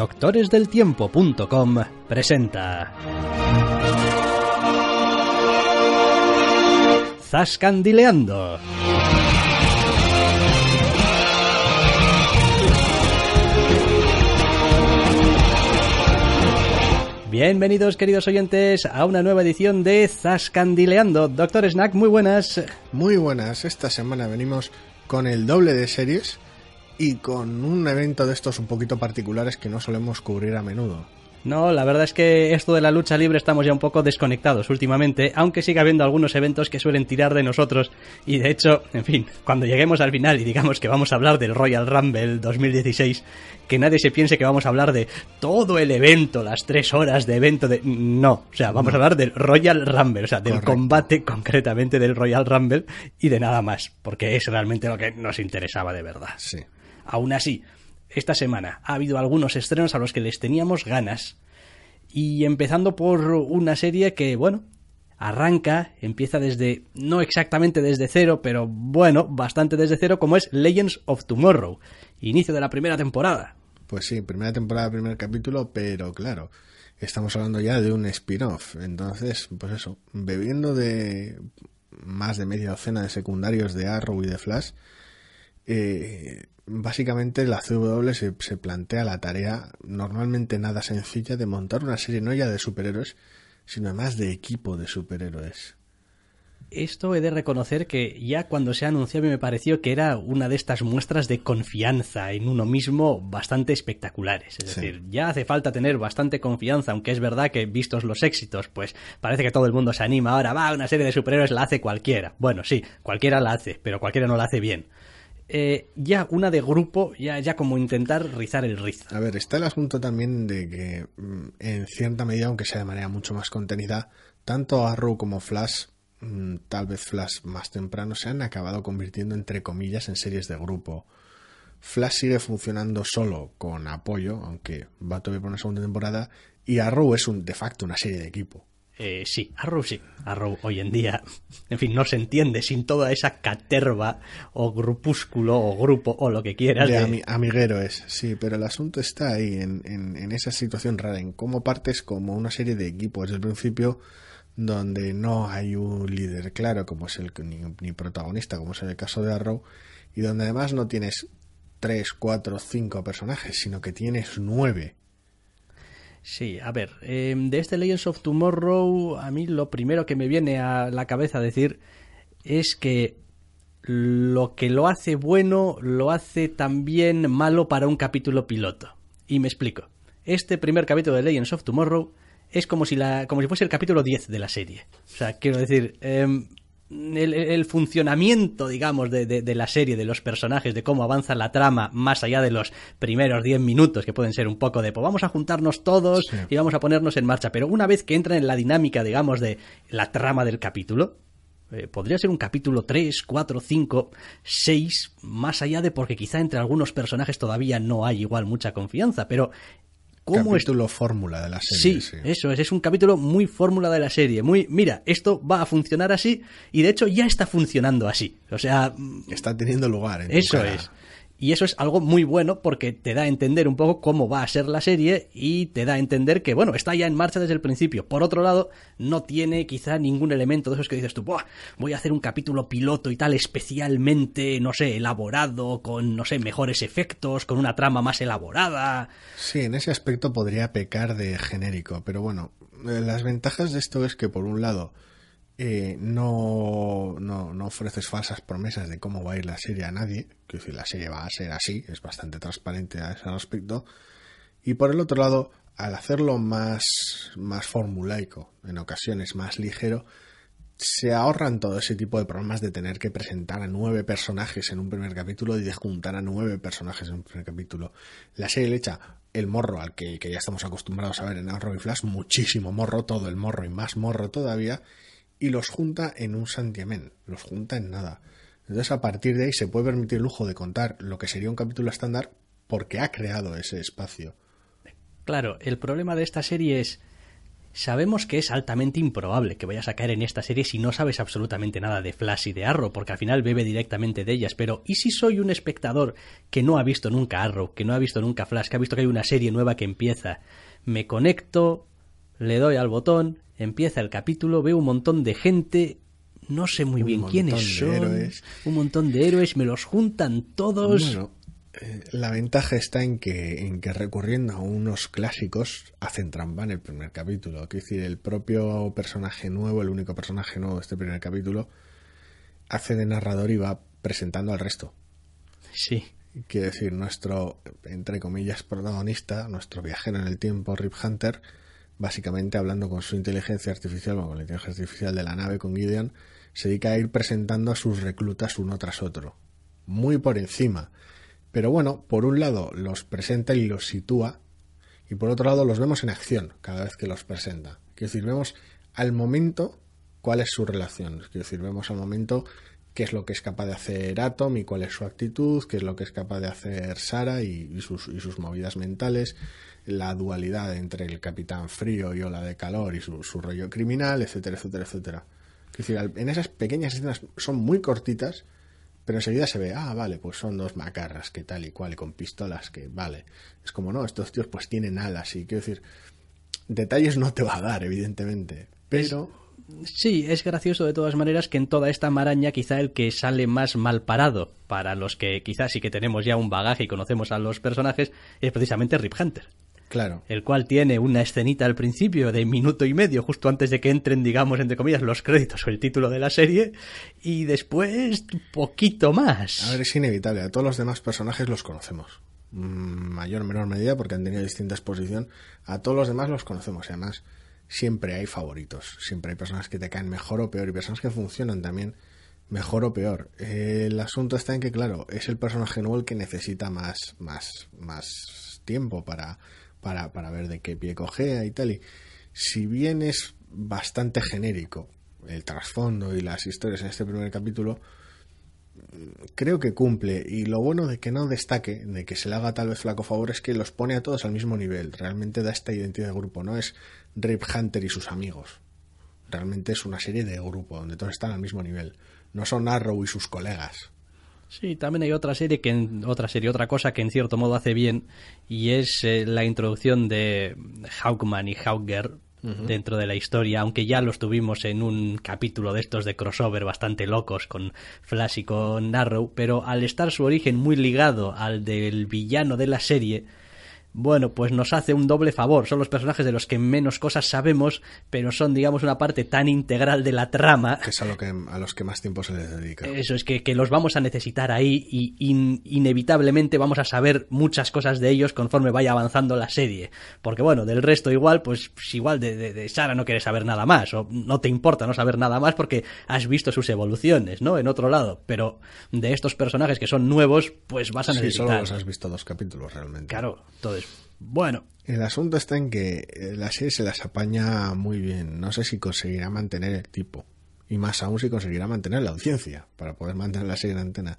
doctoresdeltiempo.com presenta Zascandileando. Bienvenidos queridos oyentes a una nueva edición de Zascandileando. Doctor Snack, muy buenas. Muy buenas, esta semana venimos con el doble de series y con un evento de estos un poquito particulares que no solemos cubrir a menudo. No, la verdad es que esto de la lucha libre estamos ya un poco desconectados últimamente, aunque sigue habiendo algunos eventos que suelen tirar de nosotros. Y de hecho, en fin, cuando lleguemos al final y digamos que vamos a hablar del Royal Rumble 2016, que nadie se piense que vamos a hablar de todo el evento, las tres horas de evento de... No, o sea, vamos a hablar del Royal Rumble, o sea, del combate concretamente del Royal Rumble y de nada más, porque es realmente lo que nos interesaba de verdad. Sí. Aún así, esta semana ha habido algunos estrenos a los que les teníamos ganas. Y empezando por una serie que, bueno, arranca, empieza desde, no exactamente desde cero, pero bueno, bastante desde cero, como es Legends of Tomorrow, inicio de la primera temporada. Pues sí, primera temporada, primer capítulo, pero claro, estamos hablando ya de un spin-off. Entonces, pues eso, bebiendo de más de media docena de secundarios de Arrow y de Flash, eh, básicamente la CW se, se, plantea la tarea normalmente nada sencilla de montar una serie no ya de superhéroes, sino además de equipo de superhéroes. Esto he de reconocer que ya cuando se anunció me pareció que era una de estas muestras de confianza en uno mismo bastante espectaculares. Es sí. decir, ya hace falta tener bastante confianza, aunque es verdad que vistos los éxitos, pues parece que todo el mundo se anima. Ahora va, una serie de superhéroes la hace cualquiera. Bueno, sí, cualquiera la hace, pero cualquiera no la hace bien eh, ya una de grupo, ya, ya como intentar rizar el rizo. A ver, está el asunto también de que, mm, en cierta medida, aunque sea de manera mucho más contenida, tanto Arrow como Flash, mm, tal vez Flash más temprano, se han acabado convirtiendo, entre comillas, en series de grupo. Flash sigue funcionando solo con apoyo, aunque va todavía por una segunda temporada, y Arrow es un, de facto una serie de equipo. Eh, sí, Arrow sí. Arrow hoy en día, en fin, no se entiende sin toda esa caterva o grupúsculo o grupo o lo que quieras. De, de... amiguero es, sí, pero el asunto está ahí, en, en, en, esa situación rara, en cómo partes como una serie de equipos desde el principio donde no hay un líder claro como es el ni, ni protagonista, como es en el caso de Arrow, y donde además no tienes tres, cuatro, cinco personajes, sino que tienes nueve Sí, a ver, eh, de este Legends of Tomorrow, a mí lo primero que me viene a la cabeza decir es que lo que lo hace bueno lo hace también malo para un capítulo piloto. Y me explico. Este primer capítulo de Legends of Tomorrow es como si, la, como si fuese el capítulo 10 de la serie. O sea, quiero decir, eh, el, el, funcionamiento, digamos, de, de, de, la serie, de los personajes, de cómo avanza la trama, más allá de los primeros 10 minutos, que pueden ser un poco de, pues vamos a juntarnos todos sí. y vamos a ponernos en marcha. Pero una vez que entran en la dinámica, digamos, de la trama del capítulo, eh, podría ser un capítulo 3, 4, 5, 6, más allá de porque quizá entre algunos personajes todavía no hay igual mucha confianza, pero cómo capítulo es... fórmula de la serie. Sí, sí, eso es, es un capítulo muy fórmula de la serie, muy, mira, esto va a funcionar así y de hecho ya está funcionando así. O sea, está teniendo lugar. En eso es. Y eso es algo muy bueno porque te da a entender un poco cómo va a ser la serie y te da a entender que, bueno, está ya en marcha desde el principio. Por otro lado, no tiene quizá ningún elemento de esos que dices tú, voy a hacer un capítulo piloto y tal especialmente, no sé, elaborado, con, no sé, mejores efectos, con una trama más elaborada. Sí, en ese aspecto podría pecar de genérico, pero bueno, eh, las ventajas de esto es que, por un lado, eh, no, no, ofreces falsas promesas de cómo va a ir la serie a nadie, que decir, la serie va a ser así, es bastante transparente a ese respecto. Y por el otro lado, al hacerlo más, más formulaico, en ocasiones más ligero, se ahorran todo ese tipo de problemas de tener que presentar a nueve personajes en un primer capítulo y de juntar a nueve personajes en un primer capítulo. La serie le echa el morro al que, ya estamos acostumbrados a ver en Arrow y Flash, muchísimo morro, todo el morro y más morro todavía, y los junta en un santiamén, los junta en nada. Entonces a partir de ahí se puede permitir el lujo de contar lo que sería un capítulo estándar porque ha creado ese espacio. Claro, el problema de esta serie es Sabemos que es altamente improbable que vayas a caer en esta serie si no sabes absolutamente nada de Flash y de Arrow, porque al final bebe directamente de ellas. Pero, ¿y si soy un espectador que no ha visto nunca Arrow, que no ha visto nunca Flash, que ha visto que hay una serie nueva que empieza? Me conecto, le doy al botón, empieza el capítulo, veo un montón de gente, no sé muy bien quiénes son, un montón de héroes, me los juntan todos. Eh, la ventaja está en que, en que recurriendo a unos clásicos hacen trampa en el primer capítulo. Es decir, el propio personaje nuevo, el único personaje nuevo de este primer capítulo, hace de narrador y va presentando al resto. Sí. Quiere decir, nuestro, entre comillas, protagonista, nuestro viajero en el tiempo, Rip Hunter, básicamente hablando con su inteligencia artificial, o con la inteligencia artificial de la nave, con Gideon, se dedica a ir presentando a sus reclutas uno tras otro. Muy por encima pero bueno, por un lado los presenta y los sitúa, y por otro lado los vemos en acción cada vez que los presenta. Quiero decir, vemos al momento cuál es su relación. Quiero decir, vemos al momento qué es lo que es capaz de hacer Atom y cuál es su actitud, qué es lo que es capaz de hacer Sara y, sus, y sus, movidas mentales, la dualidad entre el capitán frío y ola de calor y su, su rollo criminal, etcétera, etcétera, etcétera. Es decir, en esas pequeñas escenas son muy cortitas, pero enseguida se ve, ah, vale, pues son dos macarras que tal y cual, y con pistolas que, vale. Es como, no, estos tíos pues tienen alas y quiero decir, detalles no te va a dar, evidentemente, pero... Sí, es gracioso de todas maneras que en toda esta maraña quizá el que sale más mal parado para los que quizás sí que tenemos ya un bagaje y conocemos a los personajes es precisamente Rip Hunter. Claro. El cual tiene una escenita al principio de minuto y medio, justo antes de que entren, digamos, entre comillas, los créditos o el título de la serie, y después poquito más. A ver, es inevitable. A todos los demás personajes los conocemos. Mm, mayor o menor medida, porque han tenido distinta exposición. A todos los demás los conocemos. Y además, siempre hay favoritos. Siempre hay personas que te caen mejor o peor y personas que funcionan también mejor o peor. El asunto está en que, claro, es el personaje nuevo el que necesita más, más, más tiempo para para, para ver de qué pie cogea y tal. Y si bien es bastante genérico el trasfondo y las historias en este primer capítulo, creo que cumple. Y lo bueno de que no destaque, de que se le haga tal vez flaco favor, es que los pone a todos al mismo nivel. Realmente da esta identidad de grupo. No es Rip Hunter y sus amigos. Realmente es una serie de grupo donde todos están al mismo nivel. No son Arrow y sus colegas. Sí, también hay otra serie que otra serie, otra cosa que en cierto modo hace bien y es eh, la introducción de Hawkman y Hawker dentro de la historia, aunque ya los tuvimos en un capítulo de estos de crossover bastante locos con Flash y con Arrow, pero al estar su origen muy ligado al del villano de la serie, bueno, pues nos hace un doble favor. Son los personajes de los que menos cosas sabemos, pero son, digamos, una parte tan integral de la trama. Que es a, lo que, a los que más tiempo se les dedica. Eso es que, que los vamos a necesitar ahí y inevitablemente vamos a saber muchas cosas de ellos conforme vaya avanzando la serie. Porque, bueno, del resto igual, pues, pues igual de, de, de Sara no quieres saber nada más, o no te importa no saber nada más porque has visto sus evoluciones, ¿no? En otro lado. Pero de estos personajes que son nuevos, pues vas a necesitar. Sí, solo los has visto dos capítulos realmente. Claro, todo bueno. El asunto está en que eh, la serie se las apaña muy bien. No sé si conseguirá mantener el tipo. Y más aún si conseguirá mantener la audiencia para poder mantener la serie en antena.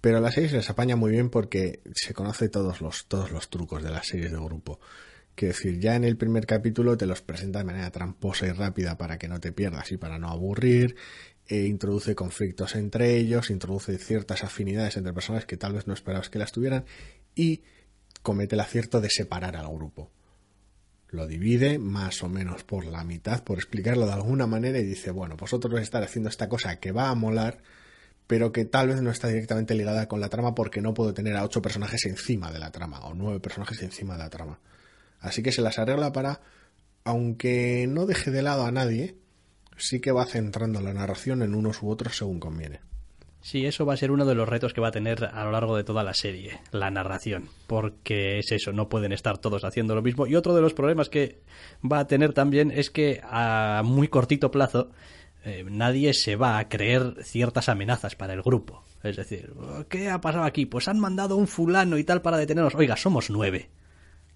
Pero la serie se las apaña muy bien porque se conoce todos los, todos los trucos de las series de grupo. Quiero decir, ya en el primer capítulo te los presenta de manera tramposa y rápida para que no te pierdas y para no aburrir. E introduce conflictos entre ellos, introduce ciertas afinidades entre personas que tal vez no esperabas que las tuvieran. Y comete el acierto de separar al grupo. Lo divide más o menos por la mitad, por explicarlo de alguna manera, y dice, bueno, vosotros vais a estar haciendo esta cosa que va a molar, pero que tal vez no está directamente ligada con la trama porque no puedo tener a ocho personajes encima de la trama, o nueve personajes encima de la trama. Así que se las arregla para, aunque no deje de lado a nadie, sí que va centrando la narración en unos u otros según conviene. Sí, eso va a ser uno de los retos que va a tener a lo largo de toda la serie, la narración, porque es eso, no pueden estar todos haciendo lo mismo. Y otro de los problemas que va a tener también es que a muy cortito plazo eh, nadie se va a creer ciertas amenazas para el grupo. Es decir, ¿qué ha pasado aquí? Pues han mandado un fulano y tal para detenernos. Oiga, somos nueve.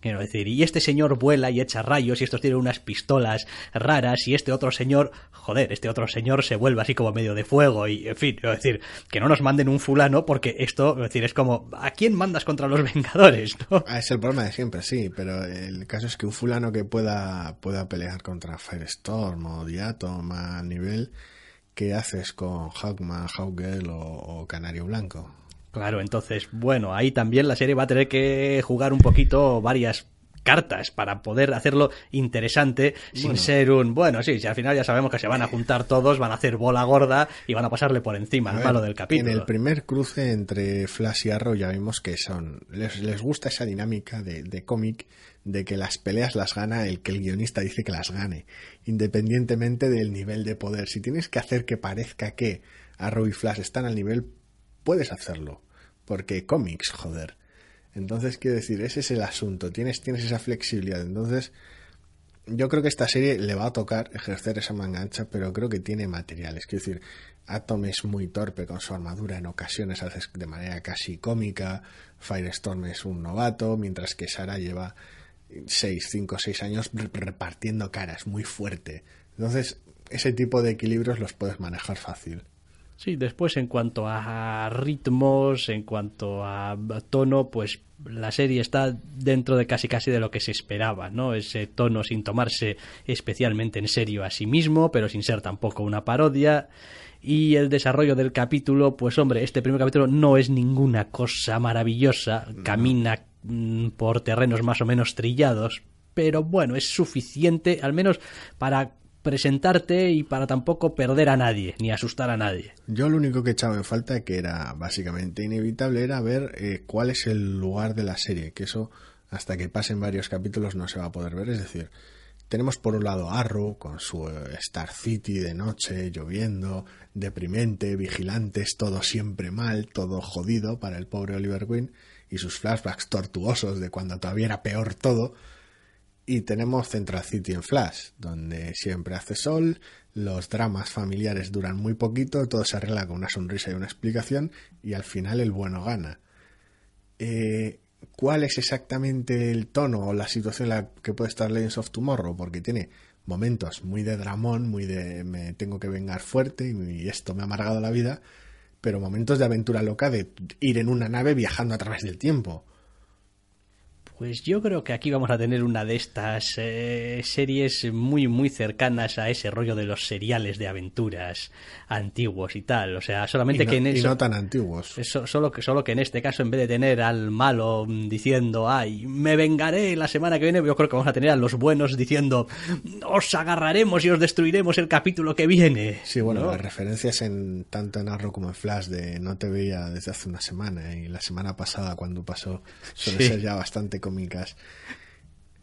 Quiero decir, y este señor vuela y echa rayos y estos tienen unas pistolas raras y este otro señor, joder, este otro señor se vuelve así como medio de fuego y, en fin, quiero decir, que no nos manden un fulano porque esto, es decir, es como, ¿a quién mandas contra los Vengadores? ¿no? Ah, es el problema de siempre, sí, pero el caso es que un fulano que pueda, pueda pelear contra Firestorm o Diatom a nivel, ¿qué haces con Hawkman, Hawkgirl o, o Canario Blanco? Claro, entonces, bueno, ahí también la serie va a tener que jugar un poquito varias cartas para poder hacerlo interesante sin ser un bueno sí si al final ya sabemos que se van a juntar todos van a hacer bola gorda y van a pasarle por encima al malo del capítulo. en el primer cruce entre Flash y Arrow ya vimos que son les, les gusta esa dinámica de, de cómic de que las peleas las gana el que el guionista dice que las gane independientemente del nivel de poder. Si tienes que hacer que parezca que Arrow y Flash están al nivel puedes hacerlo porque cómics, joder. Entonces, quiero decir, ese es el asunto, tienes, tienes esa flexibilidad. Entonces, yo creo que esta serie le va a tocar ejercer esa manga ancha, pero creo que tiene materiales. Quiero decir, Atom es muy torpe con su armadura, en ocasiones hace de manera casi cómica, Firestorm es un novato, mientras que Sara lleva 6, 5, 6 años repartiendo caras, muy fuerte. Entonces, ese tipo de equilibrios los puedes manejar fácil. Sí, después en cuanto a ritmos, en cuanto a tono, pues la serie está dentro de casi casi de lo que se esperaba, ¿no? Ese tono sin tomarse especialmente en serio a sí mismo, pero sin ser tampoco una parodia. Y el desarrollo del capítulo, pues hombre, este primer capítulo no es ninguna cosa maravillosa, camina mm, por terrenos más o menos trillados, pero bueno, es suficiente al menos para presentarte y para tampoco perder a nadie, ni asustar a nadie. Yo lo único que echaba en falta, que era básicamente inevitable, era ver eh, cuál es el lugar de la serie, que eso hasta que pasen varios capítulos no se va a poder ver. Es decir, tenemos por un lado Arrow con su eh, Star City de noche, lloviendo, deprimente, vigilantes, todo siempre mal, todo jodido para el pobre Oliver Queen y sus flashbacks tortuosos de cuando todavía era peor todo y tenemos Central City en Flash, donde siempre hace sol, los dramas familiares duran muy poquito, todo se arregla con una sonrisa y una explicación, y al final el bueno gana. Eh, ¿Cuál es exactamente el tono o la situación en la que puede estar Legends of Tomorrow? Porque tiene momentos muy de dramón, muy de me tengo que vengar fuerte y esto me ha amargado la vida, pero momentos de aventura loca de ir en una nave viajando a través del tiempo pues yo creo que aquí vamos a tener una de estas eh, series muy, muy cercanas a ese rollo de los seriales de aventuras antiguos y tal. O sea, solamente que en eso. Y no tan antiguos. Eso, solo, que, solo que en este caso, en vez de tener al malo diciendo, ay, me vengaré la semana que viene, yo creo que vamos a tener a los buenos diciendo, os agarraremos y os destruiremos el capítulo que viene. Sí, bueno, las referencias en tanto en Arrow como en Flash de no te veía desde hace una semana y la semana pasada cuando pasó suele ser ya bastante cómicas.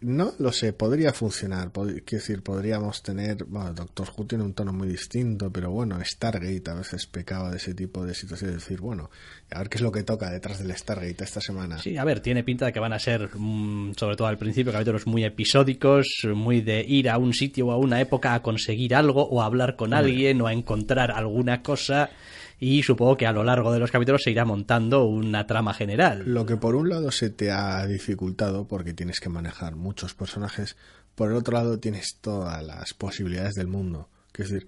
No lo sé, podría funcionar. quiero decir, podríamos tener. Bueno, Doctor Who tiene un tono muy distinto, pero bueno, Stargate a veces pecaba de ese tipo de situaciones. decir, bueno, a ver qué es lo que toca detrás del Stargate esta semana. Sí, a ver, tiene pinta de que van a ser, mm, sobre todo al principio, capítulos muy episódicos, muy de ir a un sitio o a una época a conseguir algo, o a hablar con alguien, o a encontrar alguna cosa y supongo que a lo largo de los capítulos se irá montando una trama general. Lo que por un lado se te ha dificultado porque tienes que manejar muchos personajes, por el otro lado tienes todas las posibilidades del mundo. Es decir,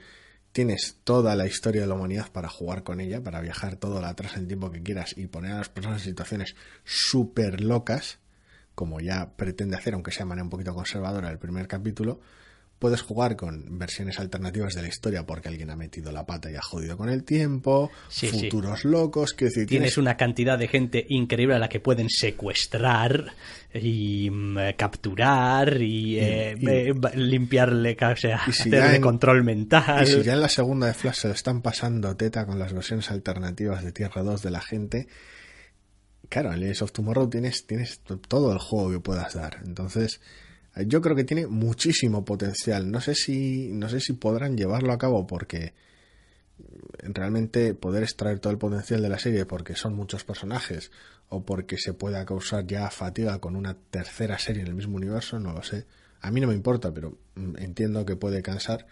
tienes toda la historia de la humanidad para jugar con ella, para viajar todo atrás el tiempo que quieras y poner a las personas en situaciones súper locas, como ya pretende hacer, aunque sea de manera un poquito conservadora el primer capítulo, Puedes jugar con versiones alternativas de la historia porque alguien ha metido la pata y ha jodido con el tiempo, futuros locos, que decir, tienes... una cantidad de gente increíble a la que pueden secuestrar y mm, capturar y, eh, eh, limpiarle, o sea, hacerle control mental. Y si ya en la segunda de Flash se lo están pasando teta con las versiones alternativas de Tierra 2 de la gente, claro, en Legends of Tomorrow tienes, tienes todo el juego que puedas dar. Entonces, yo creo que tiene muchísimo potencial. No sé si, no sé si podrán llevarlo a cabo porque realmente poder extraer todo el potencial de la serie porque son muchos personajes o porque se pueda causar ya fatiga con una tercera serie en el mismo universo, no lo sé. A mí no me importa, pero entiendo que puede cansar.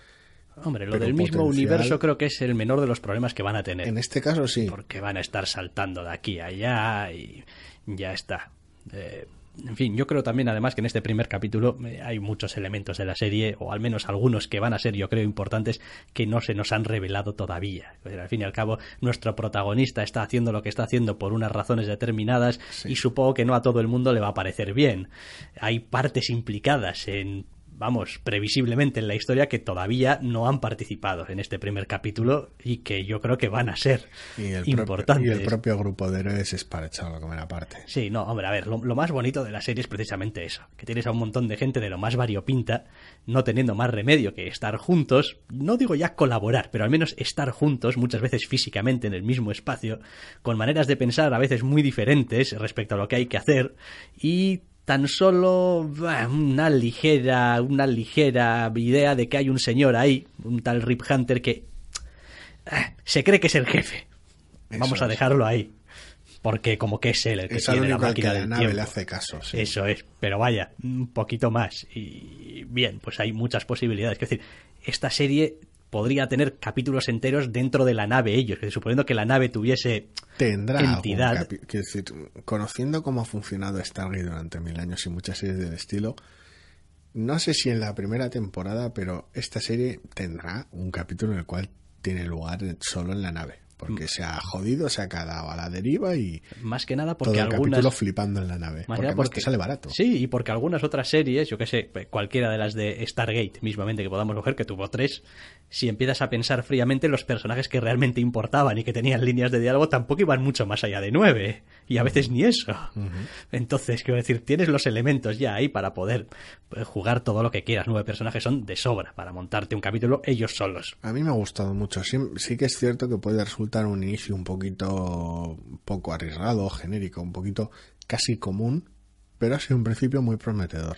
Hombre, lo del mismo universo creo que es el menor de los problemas que van a tener. En este caso sí. Porque van a estar saltando de aquí a allá y ya está. Eh, en fin, yo creo también además que en este primer capítulo eh, hay muchos elementos de la serie, o al menos algunos que van a ser yo creo importantes, que no se nos han revelado todavía. Pero al fin y al cabo, nuestro protagonista está haciendo lo que está haciendo por unas razones determinadas y supongo que no a todo el mundo le va a parecer bien. Hay partes implicadas en vamos, previsiblemente en la historia que todavía no han participado en este primer capítulo y que yo creo que van a ser Y el, propio, importantes. y el propio grupo de héroes es para echarlo a comer aparte. Sí, no, hombre, a ver, lo, lo más bonito de la serie es precisamente eso, que tienes a un montón de gente de lo más variopinta, no teniendo más remedio que estar juntos, no digo ya colaborar, pero al menos estar juntos, muchas veces físicamente en el mismo espacio, con maneras de pensar a veces muy diferentes respecto a lo que hay que hacer, y tan solo una ligera, una ligera idea de que hay un señor ahí, un tal Rip Hunter que ah, se cree que es el jefe. Vamos Eso a es. dejarlo ahí. Porque como que es él el que Es tiene la al que máquina la nave le hace caso. sí. Eso es, pero vaya, un poquito más. Y bien, pues hay muchas posibilidades. Es decir, esta serie podría tener capítulos enteros dentro de la nave ellos, que suponiendo que la nave tuviese Tendrá entidad. decir, conociendo cómo ha funcionado Stargate durante mil años y muchas series del estilo, no sé si en la primera temporada, pero esta serie tendrá un capítulo en el cual tiene lugar solo en la nave. Mm. Porque se ha jodido, se ha quedado a la deriva y más que nada todo porque el algunas capítulo flipando en la nave. Más Porque además porque- te sale barato. Sí, y porque algunas otras series, yo que sé, cualquiera de las de Stargate mismamente que podamos coger, que tuvo tres, si empiezas a pensar fríamente, los personajes que realmente importaban y que tenían líneas de diálogo tampoco iban mucho más allá de nueve. Y a veces ni eso. Entonces, quiero decir, tienes los elementos ya ahí para poder eh, jugar todo lo que quieras. Nueve personajes son de sobra para montarte un capítulo ellos solos. A mí me ha gustado mucho. Sí, sí que es cierto que puede resultar un inicio un poquito poco arriesgado, genérico, un poquito casi común, pero ha sido un principio muy prometedor.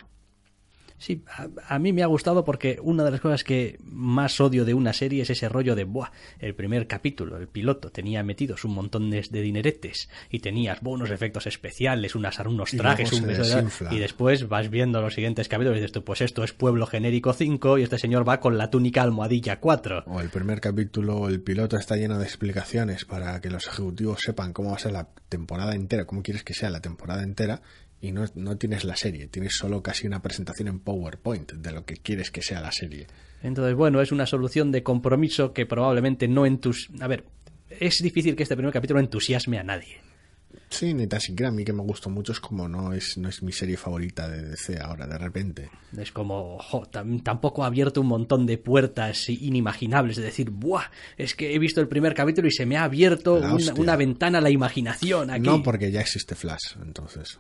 Sí, a, a mí me ha gustado porque una de las cosas que más odio de una serie es ese rollo de, buah, el primer capítulo, el piloto, tenía metidos un montón de, de dineretes y tenías buenos efectos especiales, unas, unos Y trajes, luego un beso y después vas viendo los siguientes capítulos y dices tú, pues esto es Pueblo Genérico 5 y este señor va con la túnica almohadilla 4. O el primer capítulo, el piloto está lleno de explicaciones para que los ejecutivos sepan cómo va a ser la temporada entera, cómo quieres que sea la temporada entera, y no, no tienes la serie, tienes solo casi una presentación en PowerPoint de lo que quieres que sea la serie. Entonces, bueno, es una solución de compromiso que probablemente no entus... A ver, es difícil que este primer capítulo entusiasme a nadie. Sí, ni tan siquiera a mí que me gustó mucho es como no es, no es mi serie favorita de DC ahora, de repente. Es como, jo, tampoco ha abierto un montón de puertas inimaginables. Es decir, ¡buah! Es que he visto el primer capítulo y se me ha abierto una, una ventana a la imaginación aquí. No porque ya existe Flash, entonces.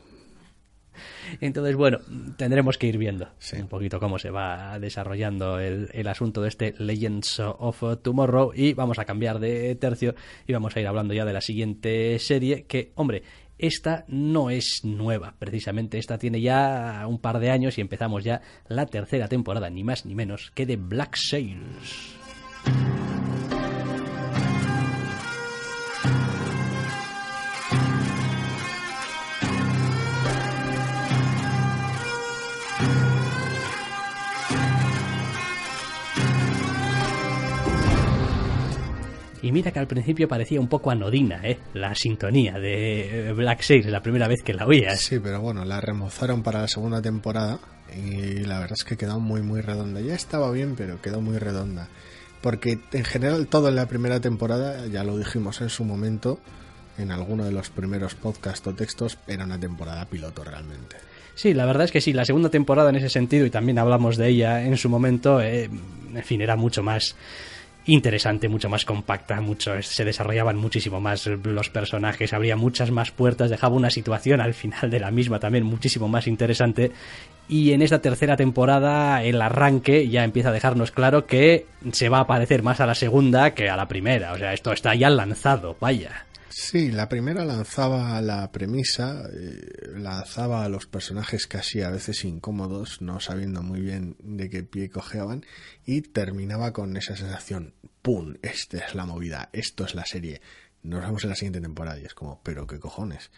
Entonces, bueno, tendremos que ir viendo Sí. un poquito cómo se va desarrollando el, el asunto de este Legends of Tomorrow. Y vamos a cambiar de tercio y vamos a ir hablando ya de la siguiente serie. Que, hombre, esta no es nueva, precisamente. Esta tiene ya un par de años y empezamos ya la tercera temporada, ni más ni menos que de Black Sails. Y mira que al principio parecía un poco anodina, ¿eh? La sintonía de eh, Black Sails, la primera vez que la oías. Sí, pero bueno, la remozaron para la segunda temporada y la verdad es que quedó muy muy redonda. Ya estaba bien, pero quedó muy redonda. Porque en general todo en la primera temporada, ya lo dijimos en su momento, en alguno de los primeros podcasts o textos, era una temporada piloto realmente. Sí, la verdad es que sí, la segunda temporada en ese sentido, y también hablamos de ella en su momento, eh, en fin, era mucho más interesante, mucho más compacta, mucho, se desarrollaban muchísimo más los personajes, abría muchas más puertas, dejaba una situación al final de la misma también muchísimo más interesante. Y en esta tercera temporada el arranque ya empieza a dejarnos claro que se va a parecer más a la segunda que a la primera. O sea, esto está ya lanzado, vaya. Sí, la primera lanzaba la premisa, eh, lanzaba a los personajes casi a veces incómodos, no sabiendo muy bien de qué pie cojeaban, y terminaba con esa sensación, ¡pum! Esta es la movida, esto es la serie. Nos vemos en la siguiente temporada y es como, pero qué cojones.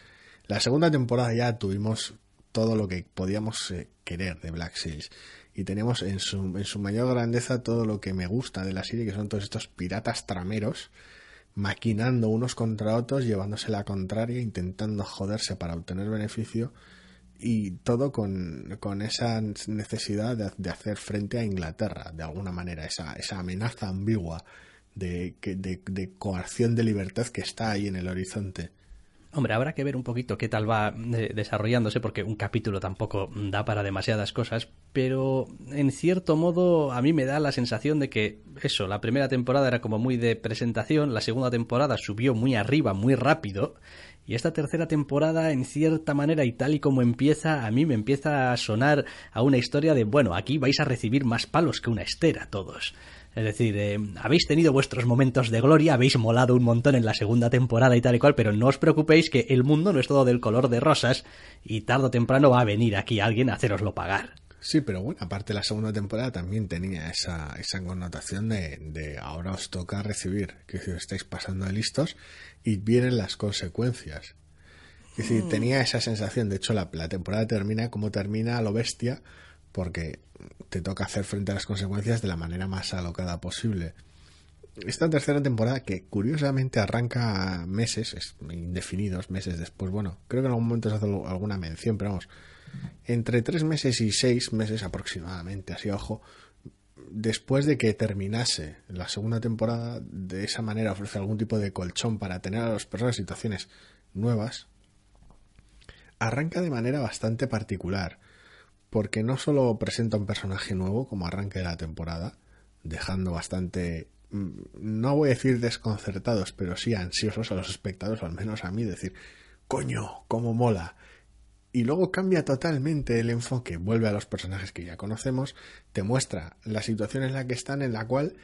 La segunda temporada ya tuvimos todo lo que podíamos eh, querer de Black Sails. y tenemos en su, en su mayor grandeza todo lo que me gusta de la serie, que son todos estos piratas trameros, maquinando unos contra otros, llevándose la contraria, intentando joderse para obtener beneficio, y todo con, con esa necesidad de, de, hacer frente a Inglaterra, de alguna manera, esa, esa amenaza ambigua de, de, de libertad que está ahí en el horizonte. Hombre, habrá que ver un poquito qué tal va eh, desarrollándose, porque un capítulo tampoco da para demasiadas cosas, pero en cierto modo a mí me da la sensación de que eso, la primera temporada era como muy de presentación, la segunda temporada subió muy arriba, muy rápido, y esta tercera temporada, en cierta manera, y tal y como empieza, a mí me empieza a sonar a una historia de, bueno, aquí vais a recibir más palos que una estera todos. Es decir, eh, habéis tenido vuestros momentos de gloria, habéis molado un montón en la segunda temporada y tal y cual, pero no os preocupéis que el mundo no es todo del color de rosas y tarde o temprano va a venir aquí alguien a haceroslo pagar. Sí, pero bueno, aparte la segunda temporada también tenía esa, esa connotación de, de ahora os toca recibir, que si estáis pasando de listos y vienen las consecuencias. Es decir, tenía esa sensación, de hecho la, la temporada termina como termina a lo bestia, porque te toca hacer frente a las consecuencias de la manera más alocada posible. Esta tercera temporada, que curiosamente arranca meses, indefinidos, meses después, bueno, creo que en algún momento se hace alguna mención, pero vamos, entre tres meses y seis meses aproximadamente, así ojo, después de que terminase la segunda temporada, de esa manera ofrece algún tipo de colchón para tener a los personajes situaciones nuevas, arranca de manera bastante particular porque no solo presenta un personaje nuevo como arranque de la temporada, dejando bastante, mm, no voy a decir desconcertados, pero sí ansiosos a los espectadores, al menos a mí, decir, coño, cómo mola. Y luego cambia totalmente el enfoque, vuelve a los personajes que ya conocemos, te muestra la situación en la que están, en la cual,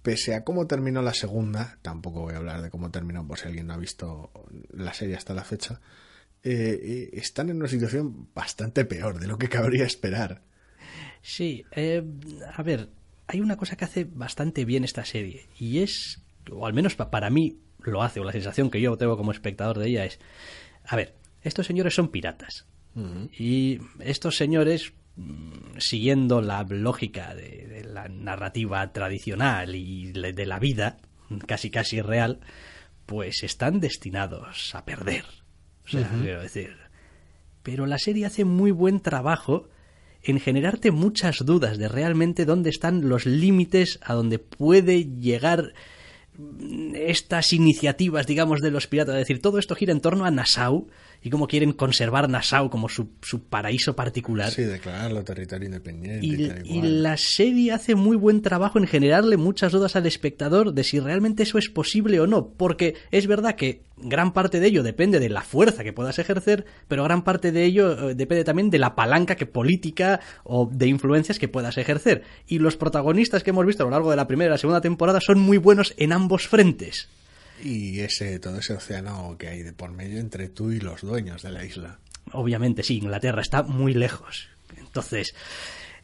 pese a cómo terminó la segunda, tampoco voy a hablar de cómo terminó por si alguien no ha visto la serie hasta la fecha, eh, están en una situación bastante peor de lo que cabría esperar. Sí, eh, a ver, hay una cosa que hace bastante bien esta serie y es, o al menos para mí lo hace, o la sensación que yo tengo como espectador de ella es, a ver, estos señores son piratas y estos señores mm, siguiendo la lógica de, de, la narrativa tradicional y de la vida, casi casi real, pues están destinados a perder. O sea, quiero decir. Pero la serie hace muy buen trabajo en generarte muchas dudas de realmente dónde están los límites a donde puede llegar estas iniciativas, digamos, de los piratas. Es decir, todo esto gira en torno a Nassau y cómo quieren conservar Nassau como su, su paraíso particular. Sí, declararlo territorio independiente. Y, y, y, la serie hace muy buen trabajo en generarle muchas dudas al espectador de si realmente eso es posible o no. Porque es verdad que gran parte de ello depende de la fuerza que puedas ejercer, pero gran parte de ello eh, depende también de la palanca que política o de influencias que puedas ejercer. Y los protagonistas que hemos visto a lo largo de la primera y la segunda temporada son muy buenos en ambos frentes. Y ese, todo ese océano que hay de por medio entre tú y los dueños de la isla. Obviamente, sí, Inglaterra está muy lejos. Entonces,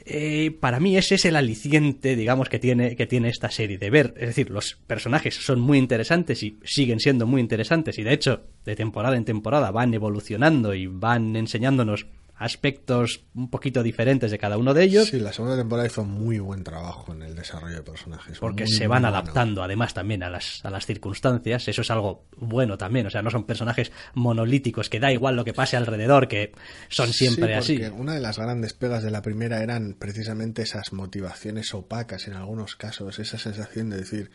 eh, para mí ese es el aliciente, digamos, que tiene, que tiene esta serie de ver. Es decir, los personajes son muy interesantes y siguen siendo muy interesantes y de hecho, de temporada en temporada van evolucionando y van enseñándonos aspectos un poquito diferentes de cada uno de ellos. Sí, la segunda temporada hizo muy buen trabajo en el desarrollo de personajes. Porque muy, se van adaptando bueno. además también a las, a las circunstancias. Eso es algo bueno también. O sea, no son personajes monolíticos que da igual lo que pase alrededor, que son siempre sí, así. Una de las grandes pegas de la primera eran precisamente esas motivaciones opacas en algunos casos, esa sensación de decir,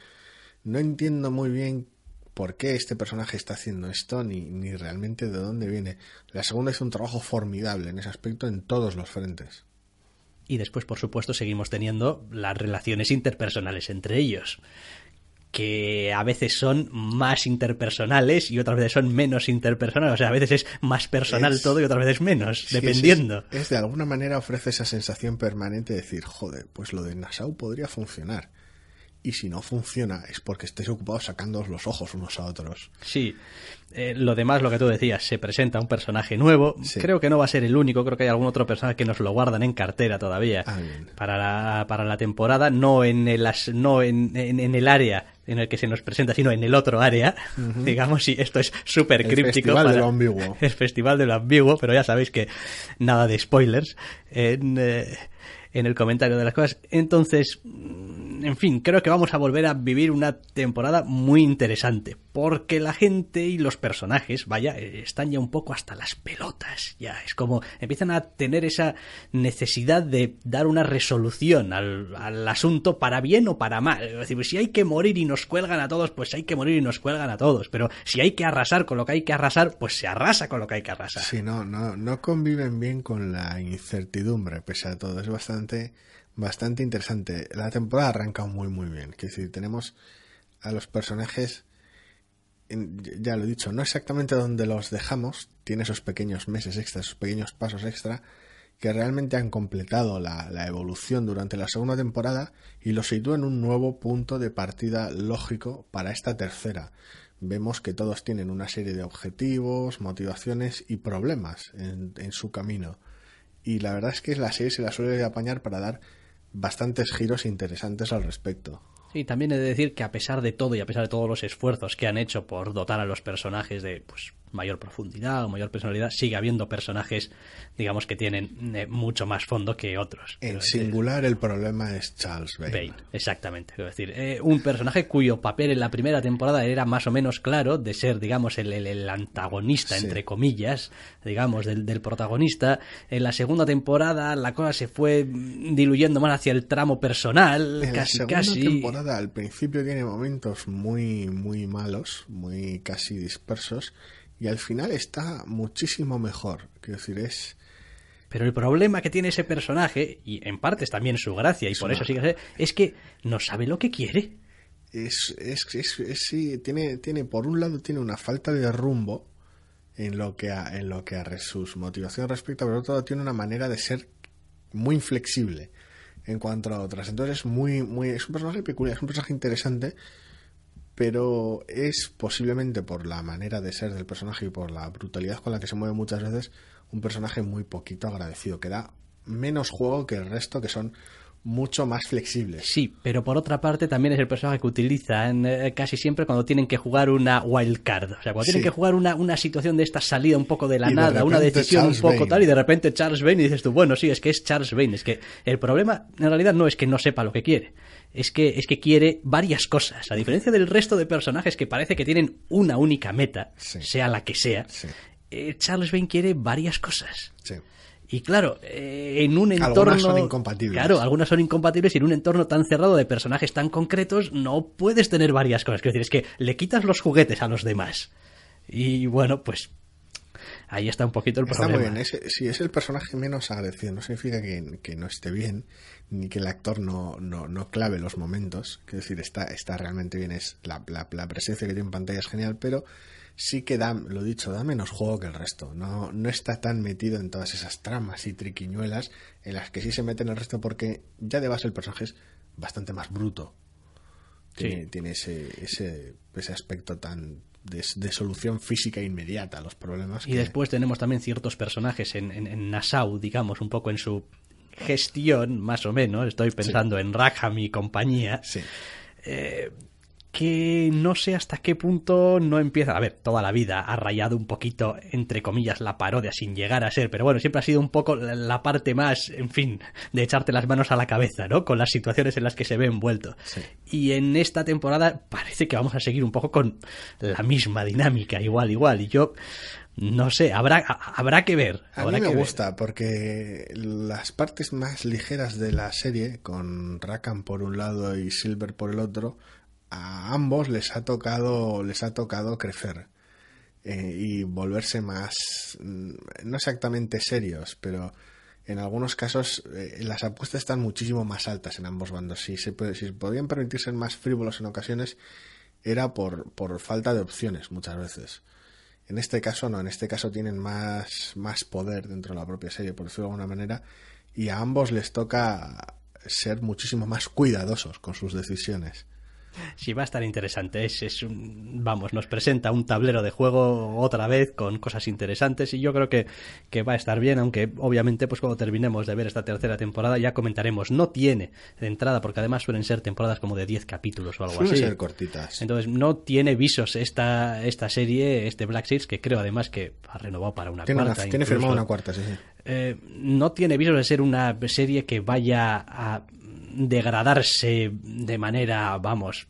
no entiendo muy bien por qué este personaje está haciendo esto ni, ni realmente de dónde viene. La segunda hizo un trabajo formidable en ese aspecto en todos los frentes. Y después, por supuesto, seguimos teniendo las relaciones interpersonales entre ellos que a veces son más interpersonales y otras veces son menos interpersonales. O sea, a veces es más personal es, todo y otras veces menos, sí, dependiendo. Es, es, es, de alguna manera ofrece esa sensación permanente de decir, joder, pues lo de Nassau podría funcionar y si no funciona es porque estéis ocupados sacándoos los ojos unos a otros. Sí, eh, lo demás, lo que tú decías, se presenta un personaje nuevo. Sí. Creo que no va a ser el único, creo que hay algún otro personaje que nos lo guardan en cartera todavía ah, para, la, para la temporada, no en el, no en, en, en, el área en el que se nos presenta, sino en el otro área. Uh -huh. Digamos, y esto es súper críptico. El festival para, de lo ambiguo. El festival de lo ambiguo, pero ya sabéis que nada de spoilers. En, eh, en el comentario de las cosas. Entonces, en fin, creo que vamos a volver a vivir una temporada muy interesante, porque la gente y los personajes, vaya, eh, están ya un poco hasta las pelotas, ya, es como empiezan a tener esa necesidad de dar una resolución al, asunto para bien o para mal. Es decir, si hay que morir y nos cuelgan a todos, pues hay que morir y nos cuelgan a todos, pero si hay que arrasar con lo que hay que arrasar, pues se arrasa con lo que hay que arrasar. Sí, no, no conviven bien con la incertidumbre, pese a todo. Es bastante, bastante interesante. La temporada arranca muy, muy bien. Es decir, tenemos a los personajes, ya lo he dicho, no exactamente donde los dejamos, tiene esos pequeños meses extra, esos pequeños pasos extra, que realmente han completado la, evolución durante la segunda temporada y los sitúan en un nuevo punto de partida lógico para esta tercera. Vemos que todos tienen una serie de objetivos, motivaciones y problemas en, en su camino. Y la verdad es que la serie se la suele apañar para dar bastantes giros interesantes al respecto. Sí, también he de decir que a pesar de todo y a pesar de todos los esfuerzos que han hecho por dotar a los personajes de pues mayor profundidad o mayor personalidad, sigue habiendo personajes, digamos, que tienen eh, mucho más fondo que otros. En singular, el problema es Charles Bane. Bane exactamente. Es decir, eh, un personaje cuyo papel en la primera temporada era más o menos claro de ser, digamos, el, el, el antagonista, sí. entre comillas, digamos, del, del, protagonista. En la segunda temporada la cosa se fue diluyendo más hacia el tramo personal. En casi, la segunda casi. temporada, al principio, tiene momentos muy, muy malos, muy casi dispersos y al final está muchísimo mejor. Quiero decir, es. Pero el problema que tiene ese personaje, y en parte es también su gracia, y es por una... eso sigue es que no sabe lo que quiere. Es, es, es, es, sí, tiene, tiene, por un lado, tiene una falta de rumbo en lo que a, en lo que a sus motivaciones respecta, pero por otro lado, tiene una manera de ser muy inflexible en cuanto a otras. Entonces, es muy, muy, es un personaje peculiar, es un personaje interesante pero es posiblemente por la manera de ser del personaje y por la brutalidad con la que se mueve muchas veces un personaje muy poquito agradecido, que da menos juego que el resto, que son mucho más flexibles. Sí, pero por otra parte también es el personaje que utilizan eh, casi siempre cuando tienen que jugar una wild card. O sea, cuando sí. tienen que jugar una, una situación de esta salida un poco de la y nada, de una decisión Charles un poco tal, y de repente Charles Bane y dices tú, bueno, sí, es que es Charles Bane. Es que el problema en realidad no es que no sepa lo que quiere. Es que, es que quiere varias cosas. A diferencia del resto de personajes que parece que tienen una única meta, Sí. sea la que sea, Sí. eh, Charles Bane quiere varias cosas. Sí. Y claro, eh, en un Algunas entorno. son incompatibles. Claro, algunas son incompatibles y en un entorno tan cerrado de personajes tan concretos no puedes tener varias cosas. Quiero decir, es que le quitas los juguetes a los demás. Y bueno, pues. Ahí está un poquito el Está problema. muy bien. Es, si es el personaje menos agradecido, no significa que, que no esté bien, ni que el actor no, no, no clave los momentos. Quiero decir, está, está realmente bien. Es la, la, la presencia que tiene en pantalla es genial, pero sí que da, lo dicho, da menos juego que el resto. No, no está tan metido en todas esas tramas y triquiñuelas en las que sí se mete en el resto porque ya de base el personaje es bastante más bruto. Tiene, Sí. tiene ese, ese, ese aspecto tan de, de solución física inmediata a los problemas. Y que- después tenemos también ciertos personajes en, en, en Nassau, digamos, un poco en su gestión, más o menos. Estoy pensando en Rackham y compañía. Sí. eh, que no sé hasta qué punto no empieza. A ver, toda la vida ha rayado un poquito, entre comillas, la parodia sin llegar a ser, pero bueno, siempre ha sido un poco la, parte más, en fin, de echarte las manos a la cabeza, ¿no? Con las situaciones en las que se ve envuelto. Sí. Y en esta temporada parece que vamos a seguir un poco con la misma dinámica, igual, igual. Y yo. No sé, habrá, habrá que ver. A mí me que ver. gusta porque las partes más ligeras de la serie, con Rackham por un lado y Silver por el otro, a ambos les ha tocado, les ha tocado crecer eh, y volverse más, mm, no exactamente serios, pero en algunos casos eh, las apuestas están muchísimo más altas en ambos bandos. Si se, si podían permitirse ser más frívolos en ocasiones, era por, por falta de opciones muchas veces. En este caso no, en este caso tienen más, más poder dentro de la propia serie, por decirlo de alguna manera, y a ambos les toca ser muchísimo más cuidadosos con sus decisiones. Sí, va a estar interesante. Es, es un, vamos, nos presenta un tablero de juego otra vez con cosas interesantes y yo creo que, que va a estar bien, aunque obviamente pues cuando terminemos de ver esta tercera temporada ya comentaremos. No tiene de entrada, porque además suelen ser temporadas como de 10 capítulos o algo Suelen así. ser cortitas. Entonces no tiene visos esta, esta serie, este Black Sails, que creo además que ha renovado para una Tiene, una- cuarta. tiene firmado una cuarta, sí, sí. Eh, no tiene visos de ser una serie que vaya a degradarse de manera, vamos,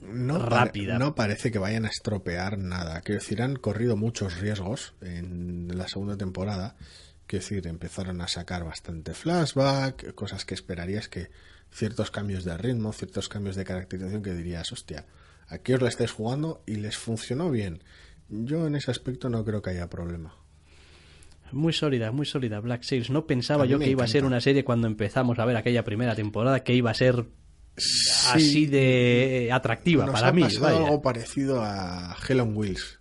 no pare- rápida. no parece que vayan a estropear nada. Quiero decir, han corrido muchos riesgos en la segunda temporada. Quiero decir, empezaron a sacar bastante flashback, cosas que esperarías que ciertos cambios de ritmo, ciertos cambios de caracterización que dirías, hostia, aquí os la estáis jugando y les funcionó bien. Yo en ese aspecto no creo que haya problema. Muy sólida, muy sólida Black Sails. No pensaba yo que iba a ser una serie cuando empezamos a ver aquella primera temporada que iba a ser Sí. así de atractiva Nos para ha mí. pasado vaya. algo parecido a Hell on Wheels.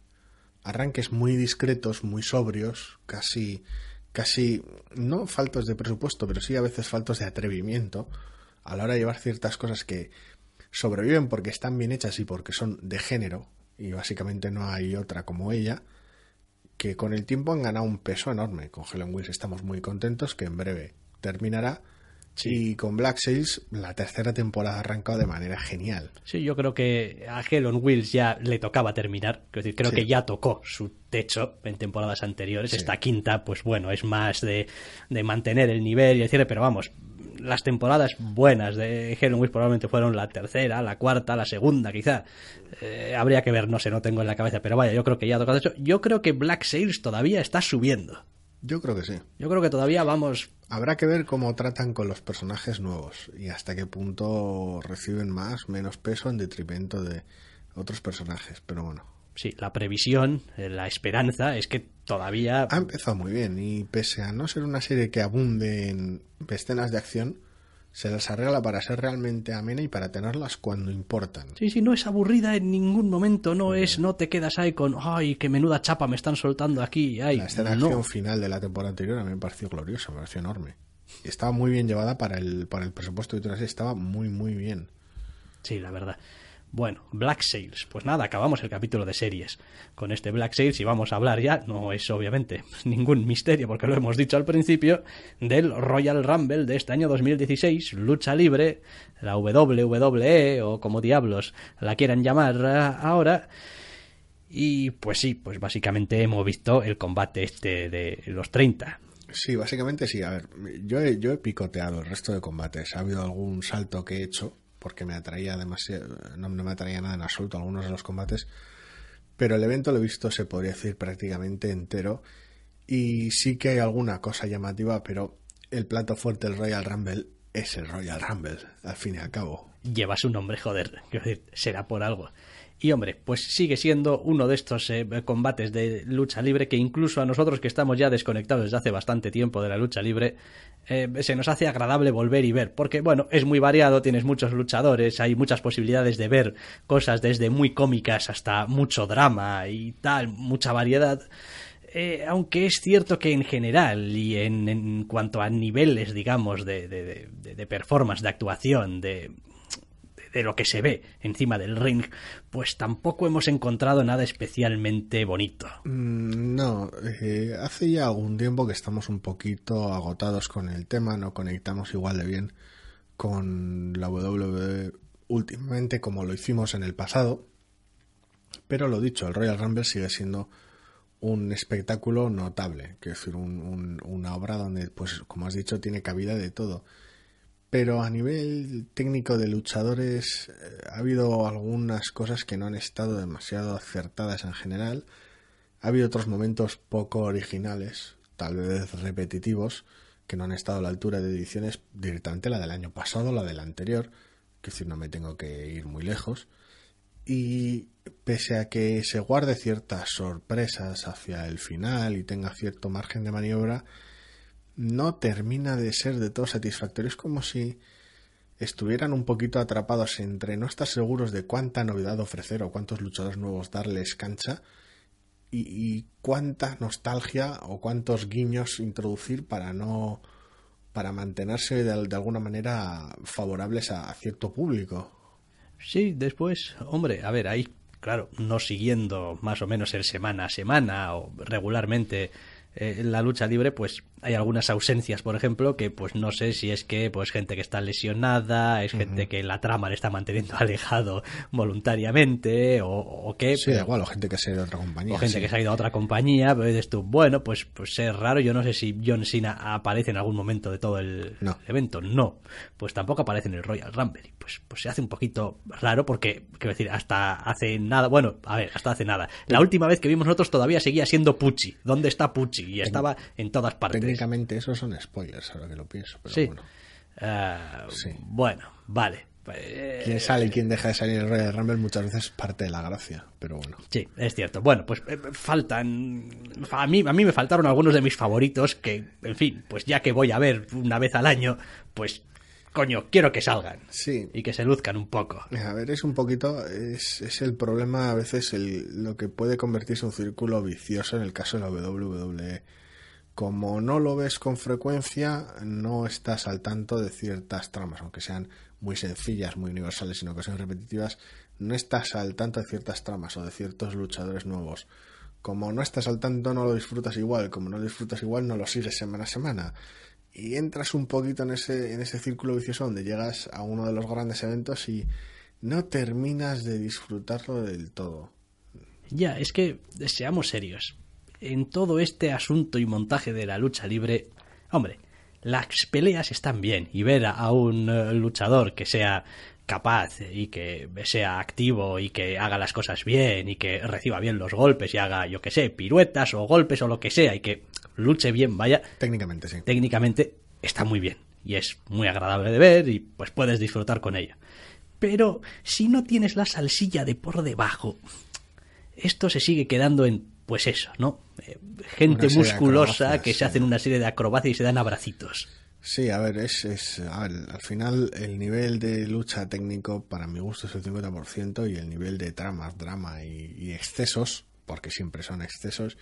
Arranques muy discretos, muy sobrios, casi, casi, no faltos de presupuesto, pero sí a veces faltos de atrevimiento a la hora de llevar ciertas cosas que sobreviven porque están bien hechas y porque son de género, y básicamente no hay otra como ella, que con el tiempo han ganado un peso enorme. Con Hell on Wheels estamos muy contentos, que en breve terminará. Y con Black Sails, la tercera temporada ha arrancado de manera genial. Sí, yo creo que a Hell on Wheels ya le tocaba terminar. Quiero decir, creo Sí. que ya tocó su techo en temporadas anteriores. Sí. Esta quinta, pues bueno, es más de, de mantener el nivel y decir, pero vamos, las temporadas buenas de Wheels probablemente fueron la tercera, la cuarta, la segunda, quizá. Eh, habría que ver, no sé, no tengo en la cabeza, pero vaya, yo creo que ya ha tocado techo. Yo creo que Black Sails todavía está subiendo. Yo creo que sí. Yo creo que todavía vamos Habrá que ver cómo tratan con los personajes nuevos y hasta qué punto reciben más, menos peso en detrimento de otros personajes. Pero bueno, Sí, la previsión, eh, la esperanza es que todavía ha empezado muy bien y pese a no ser una serie que abunde en escenas de acción, se las arregla para ser realmente amena y para tenerlas cuando importan. Sí, sí, no es aburrida en ningún momento, no es, no te quedas ahí con, ay, qué menuda chapa me están soltando aquí, ay, La escena de no. acción final de la temporada anterior a mí me pareció gloriosa, me pareció enorme. Estaba muy bien llevada para el, para el presupuesto que tú estaba muy, muy bien. Sí, la verdad. Bueno, Black Sails. Pues nada, acabamos el capítulo de series con este Black Sails y vamos a hablar ya, no es obviamente ningún misterio porque lo hemos dicho al principio, del Royal Rumble de este año 2016, lucha libre, la WWE o como diablos la quieran llamar eh, ahora. Y pues sí, pues básicamente hemos visto el combate este de los 30. Sí, básicamente sí. A ver, yo he, yo he picoteado el resto de combates. Ha habido algún salto que he hecho porque me atraía demasiado, no, me atraía nada en absoluto algunos de los combates. Pero el evento lo he visto, se podría decir, prácticamente entero. Y sí que hay alguna cosa llamativa, pero el plato fuerte del Royal Rumble es el Royal Rumble, al fin y al cabo. lleva su nombre, joder, será por algo. Y hombre, pues sigue siendo uno de estos eh, combates de lucha libre que incluso a nosotros que estamos ya desconectados desde hace bastante tiempo de la lucha libre, eh, se nos hace agradable volver y ver, porque bueno, es muy variado, tienes muchos luchadores, hay muchas posibilidades de ver cosas desde muy cómicas hasta mucho drama y tal, mucha variedad. Eh, aunque es cierto que en general y en, en cuanto a niveles, digamos, de, de, de, de performance, de actuación, de, de lo que se ve encima del ring, pues tampoco hemos encontrado nada especialmente bonito. Mm, No, eh, hace ya algún tiempo que estamos un poquito agotados con el tema, no conectamos igual de bien con la WWE últimamente como lo hicimos en el pasado. Pero lo dicho, el Royal Rumble sigue siendo un espectáculo notable, que es decir, un, un, una obra donde, pues, como has dicho, tiene cabida de todo. Pero a nivel técnico de luchadores eh, ha habido algunas cosas que no han estado demasiado acertadas en general. Ha habido otros momentos poco originales, tal vez repetitivos, que no han estado a la altura de ediciones directamente la del año pasado, la del anterior, que decir, no me tengo que ir muy lejos. Y pese a que se guarde ciertas sorpresas hacia el final y tenga cierto margen de maniobra, no termina de ser de todo satisfactorio. Es como si estuvieran un poquito atrapados entre no estar seguros de cuánta novedad ofrecer o cuántos luchadores nuevos darles cancha y, cuánta nostalgia o cuántos guiños introducir para no para mantenerse de, alguna manera favorables a, a cierto público. Sí, después, hombre, a ver, ahí, claro, no siguiendo más o menos el semana a semana o regularmente eh, la lucha libre, pues hay algunas ausencias, por ejemplo, que pues no sé si es que pues gente que está lesionada, es gente que la trama le está manteniendo alejado voluntariamente o, o qué. Sí, igual, o gente que se ha ido a otra compañía. O gente sí. que se ha ido a otra compañía, pero dices tú, bueno, pues, pues es raro, yo no sé si John Cena aparece en algún momento de todo el No. evento, no, pues tampoco aparece en el Royal Rumble, y pues, pues se hace un poquito raro porque, quiero decir, hasta hace nada, bueno, a ver, hasta hace nada, la última vez que vimos nosotros todavía seguía siendo Pucci, ¿dónde está Pucci? Y estaba en todas partes. Técnicamente esos son spoilers, ahora que lo pienso, pero Sí. bueno. Ah, Sí. Bueno, vale. Eh, Quién sale y quién deja de salir en el Royal Rumble muchas veces es parte de la gracia, pero bueno. Sí, es cierto. Bueno, pues eh, faltan. A mí, a mí me faltaron algunos de mis favoritos que, en fin, pues ya que voy a ver una vez al año, pues coño, quiero que salgan. Sí. Y que se luzcan un poco. A ver, es un poquito, es, es el problema a veces el, lo que puede convertirse en un círculo vicioso en el caso de la WWE. Como no lo ves con frecuencia, no estás al tanto de ciertas tramas, aunque sean muy sencillas, muy universales, sino que sean repetitivas, no estás al tanto de ciertas tramas o de ciertos luchadores nuevos. Como no estás al tanto, no lo disfrutas igual, como no lo disfrutas igual, no lo sigues semana a semana. Y entras un poquito en ese, en ese círculo vicioso donde llegas a uno de los grandes eventos y no terminas de disfrutarlo del todo. Ya, es que, seamos serios. En todo este asunto y montaje de la lucha libre, hombre, las peleas están bien y ver a un eh, luchador que sea capaz y que sea activo y que haga las cosas bien y que reciba bien los golpes y haga, yo que sé, piruetas o golpes o lo que sea y que luche bien, vaya, Técnicamente sí. técnicamente está muy bien y es muy agradable de ver y pues puedes disfrutar con ella. Pero si no tienes la salsilla de por debajo, esto se sigue quedando en, pues eso, ¿no? Eh, gente musculosa que se hacen una serie de acrobacias y se dan abracitos. Sí, a ver, es, es a ver, al final el nivel de lucha técnico para mi gusto es el 50% y el nivel de tramas, drama y, y excesos, porque siempre son excesos,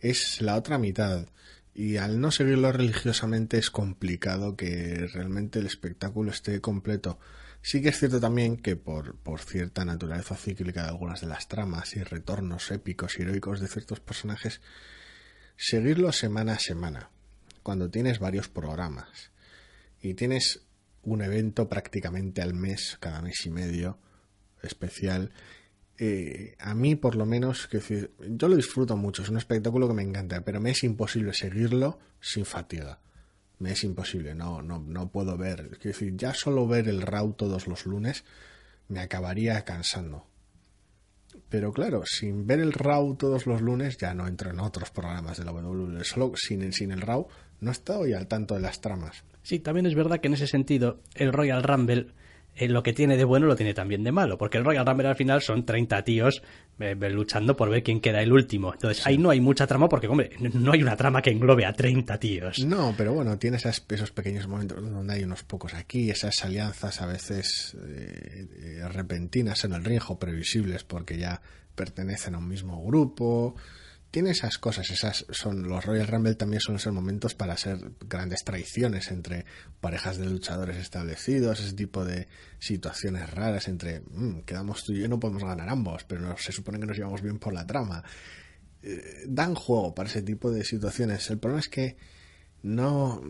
es la otra mitad. Y al no seguirlo religiosamente es complicado que realmente el espectáculo esté completo. Sí que es cierto también que por, por cierta naturaleza cíclica de algunas de las tramas y retornos épicos y heroicos de ciertos personajes, seguirlo semana a semana, cuando tienes varios programas y tienes un evento prácticamente al mes, cada mes y medio, especial, eh, a mí por lo menos, que yo lo disfruto mucho, es un espectáculo que me encanta, pero me es imposible seguirlo sin fatiga. Me es imposible, no, no, no puedo ver. Es decir, ya solo ver el RAW todos los lunes me acabaría cansando. Pero claro, sin ver el RAW todos los lunes ya no entro en otros programas de la WWE. Solo sin, sin el RAW no estoy al tanto de las tramas. Sí, también es verdad que en ese sentido el Royal Rumble eh, lo que tiene de bueno lo tiene también de malo, porque el Royal Rumble al final son 30 tíos eh, luchando por ver quién queda el último. Entonces ahí no hay mucha trama porque, hombre, no hay una trama que englobe a 30 tíos. No, pero bueno, tiene esas- esos pequeños momentos donde hay unos pocos aquí, esas alianzas a veces eh, eh, repentinas en el ring o previsibles porque ya pertenecen a un mismo grupo. Tiene esas cosas, esas son los Royal Rumble también son esos momentos para hacer grandes traiciones entre parejas de luchadores establecidos, ese tipo de situaciones raras entre "Mm, quedamos tú y yo no podemos ganar ambos, pero se supone que nos llevamos bien por la trama. Eh, dan juego para ese tipo de situaciones. El problema es que no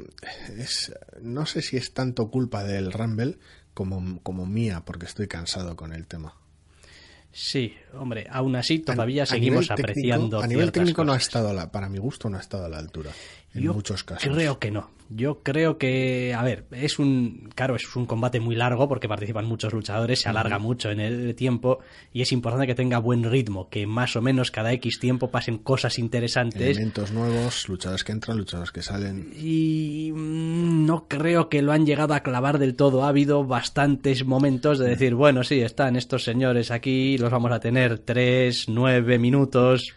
es no sé si es tanto culpa del Rumble como, como mía porque estoy cansado con el tema. Sí, hombre, aún así todavía A- a seguimos nivel técnico- apreciando. a nivel técnico no ha estado a la, para mi gusto no ha estado a la altura en Yo muchos casos. Creo que no. Yo creo que, a ver, es un, claro, es un combate muy largo porque participan muchos luchadores, se alarga mucho en el tiempo y es importante que tenga buen ritmo, que más o menos cada X tiempo pasen cosas interesantes. Elementos nuevos, luchadores que entran, luchadores que salen. Y mm, no creo que lo han llegado a clavar del todo. Ha habido bastantes momentos de decir, bueno, sí, están estos señores aquí, los vamos a tener tres, nueve minutos.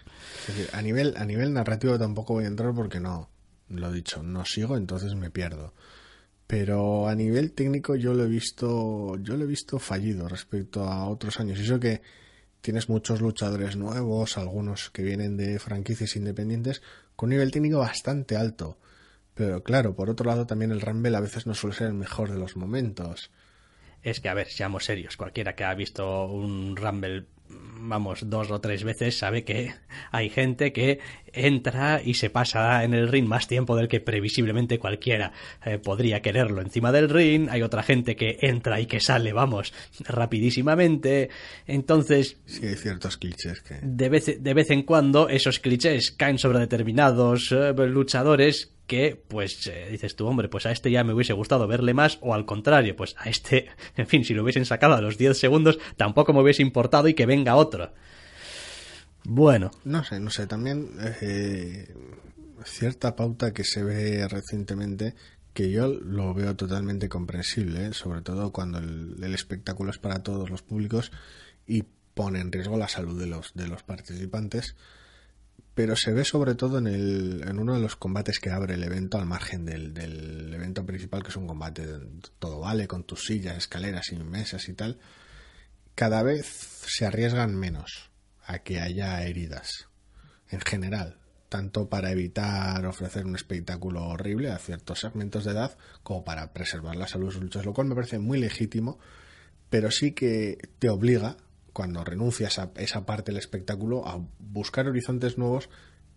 Es decir, a nivel, a nivel narrativo tampoco voy a entrar porque no, lo dicho, no sigo, entonces me pierdo. Pero a nivel técnico yo lo he visto, yo lo he visto fallido respecto a otros años. Y eso que tienes muchos luchadores nuevos, algunos que vienen de franquicias independientes, con un nivel técnico bastante alto. Pero claro, por otro lado también el Rumble a veces no suele ser el mejor de los momentos. es que, a ver, seamos serios, cualquiera que ha visto un Rumble vamos, dos o tres veces sabe que hay gente que entra y se pasa en el ring más tiempo del que previsiblemente cualquiera eh, podría quererlo encima del ring. Hay otra gente que entra y que sale, vamos, rapidísimamente. Entonces... Sí, hay ciertos clichés que... De vez, de vez en cuando esos clichés caen sobre determinados eh, luchadores que, pues, eh, dices tú, hombre, pues a este ya me hubiese gustado verle más, o al contrario, pues a este, en fin, si lo hubiesen sacado a los 10 segundos, tampoco me hubiese importado y que venga otro. Bueno. No sé, no sé, también eh, cierta pauta que se ve recientemente que yo lo veo totalmente comprensible, ¿eh? sobre todo cuando el, el, espectáculo es para todos los públicos y pone en riesgo la salud de los, de los participantes pero se ve sobre todo en, el, en uno de los combates que abre el evento al margen del, del evento principal, que es un combate todo vale, con tus sillas, escaleras y mesas y tal. Cada vez se arriesgan menos a que haya heridas, en general, tanto para evitar ofrecer un espectáculo horrible a ciertos segmentos de edad, como para preservar la salud de sus luchas, lo cual me parece muy legítimo, pero sí que te obliga cuando renuncias a esa parte del espectáculo, a buscar horizontes nuevos